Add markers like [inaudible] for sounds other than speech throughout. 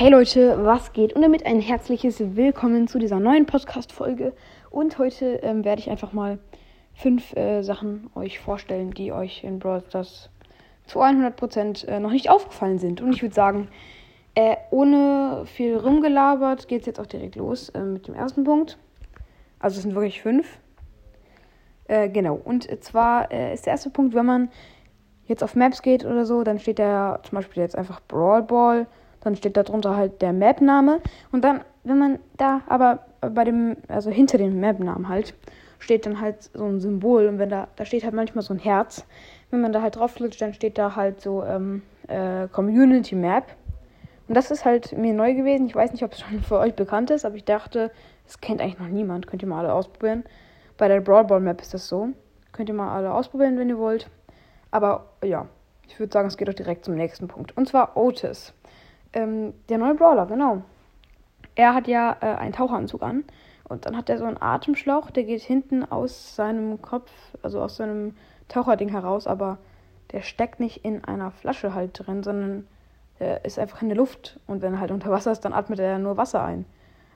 Hey Leute, was geht? Und damit ein herzliches Willkommen zu dieser neuen Podcast-Folge. Und heute ähm, werde ich einfach mal fünf äh, Sachen euch vorstellen, die euch in Brawl Stars zu 100% äh, noch nicht aufgefallen sind. Und ich würde sagen, äh, ohne viel rumgelabert geht es jetzt auch direkt los äh, mit dem ersten Punkt. Also es sind wirklich fünf. Äh, genau. Und zwar äh, ist der erste Punkt, wenn man jetzt auf Maps geht oder so, dann steht da zum Beispiel jetzt einfach Brawl Ball dann steht darunter halt der Map-Name. Und dann, wenn man da aber bei dem, also hinter dem Map-Namen halt, steht dann halt so ein Symbol. Und wenn da, da steht halt manchmal so ein Herz. Wenn man da halt draufklickt, dann steht da halt so ähm, äh, Community Map. Und das ist halt mir neu gewesen. Ich weiß nicht, ob es schon [laughs] für euch bekannt ist, aber ich dachte, es kennt eigentlich noch niemand. Könnt ihr mal alle ausprobieren. Bei der Brawl Ball Map ist das so. Könnt ihr mal alle ausprobieren, wenn ihr wollt. Aber ja, ich würde sagen, es geht auch direkt zum nächsten Punkt. Und zwar Otis. Ähm, der neue Brawler, genau. Er hat ja äh, einen Taucheranzug an. Und dann hat er so einen Atemschlauch, der geht hinten aus seinem Kopf, also aus seinem Taucherding heraus, aber der steckt nicht in einer Flasche halt drin, sondern er ist einfach in der Luft. Und wenn er halt unter Wasser ist, dann atmet er nur Wasser ein.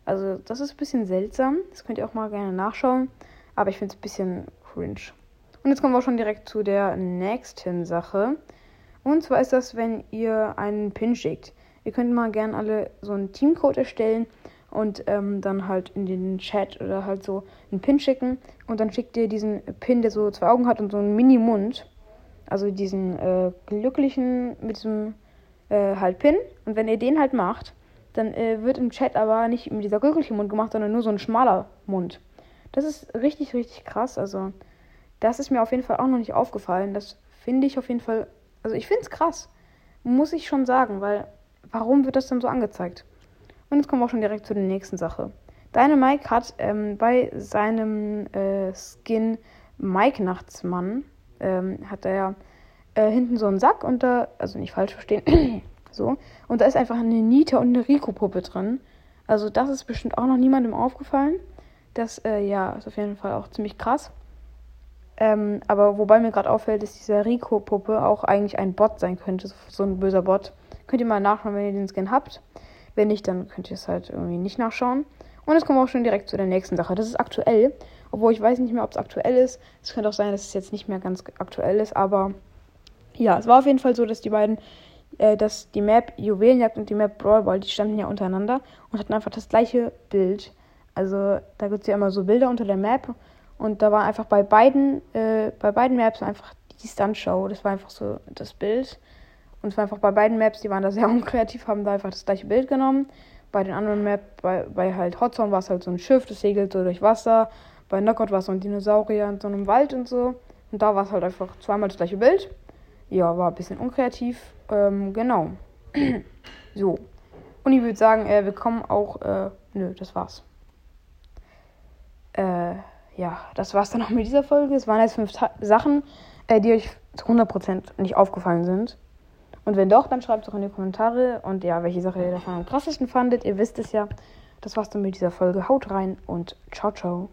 Also das ist ein bisschen seltsam. Das könnt ihr auch mal gerne nachschauen. Aber ich finde es ein bisschen cringe. Und jetzt kommen wir auch schon direkt zu der nächsten Sache. Und zwar ist das, wenn ihr einen Pin schickt. Ihr könnt mal gerne alle so einen Teamcode erstellen und ähm, dann halt in den Chat oder halt so einen Pin schicken. Und dann schickt ihr diesen Pin, der so zwei Augen hat und so einen Mini-Mund. Also diesen äh, glücklichen mit diesem äh, halt Pin. Und wenn ihr den halt macht, dann äh, wird im Chat aber nicht mit dieser glücklichen Mund gemacht, sondern nur so ein schmaler Mund. Das ist richtig, richtig krass. Also, das ist mir auf jeden Fall auch noch nicht aufgefallen. Das finde ich auf jeden Fall. Also, ich finde es krass. Muss ich schon sagen, weil warum wird das dann so angezeigt? Und jetzt kommen wir auch schon direkt zu der nächsten Sache. Deine Mike hat ähm, bei seinem äh, Skin Mike Nachtsmann, ähm, hat er äh, hinten so einen Sack und da, also nicht falsch verstehen, [clears throat] so, und da ist einfach eine Nita und eine Rico-Puppe drin. Also das ist bestimmt auch noch niemandem aufgefallen. Das, äh, ja, ist auf jeden Fall auch ziemlich krass. Ähm, aber wobei mir gerade auffällt, dass diese Rico-Puppe auch eigentlich ein Bot sein könnte, so ein böser Bot. Könnt ihr mal nachschauen, wenn ihr den Skin habt. Wenn nicht, dann könnt ihr es halt irgendwie nicht nachschauen. Und jetzt kommen wir auch schon direkt zu der nächsten Sache. Das ist aktuell, obwohl ich weiß nicht mehr, ob es aktuell ist. Es könnte auch sein, dass es jetzt nicht mehr ganz aktuell ist, aber ja, es war auf jeden Fall so, dass die beiden, äh, dass die Map Juwelenjagd und die Map Brawl Ball, die standen ja untereinander und hatten einfach das gleiche Bild. Also da gibt es ja immer so Bilder unter der Map und da war einfach bei beiden, äh, bei beiden Maps einfach die Stuntshow. Das war einfach so das Bild. Und es war einfach bei beiden Maps, die waren da sehr [laughs] unkreativ, haben da einfach das gleiche Bild genommen. Bei den anderen Maps, bei, bei halt Hotzone war es halt so ein Schiff, das segelt so durch Wasser. Bei Knockout war es so ein Dinosaurier in so einem Wald und so. Und da war es halt einfach zweimal das gleiche Bild. Ja, war ein bisschen unkreativ. Ähm, genau. [clears throat] so. Und ich würde sagen, äh, wir kommen auch. Äh, nö, das war's. Ja, das war's dann auch mit dieser Folge. Es waren jetzt fünf Ta Sachen, äh, die euch zu 100% nicht aufgefallen sind. Und wenn doch, dann schreibt es doch in die Kommentare. Und ja, welche Sache ihr davon am krassesten fandet. Ihr wisst es ja. Das war's dann mit dieser Folge. Haut rein und ciao, ciao.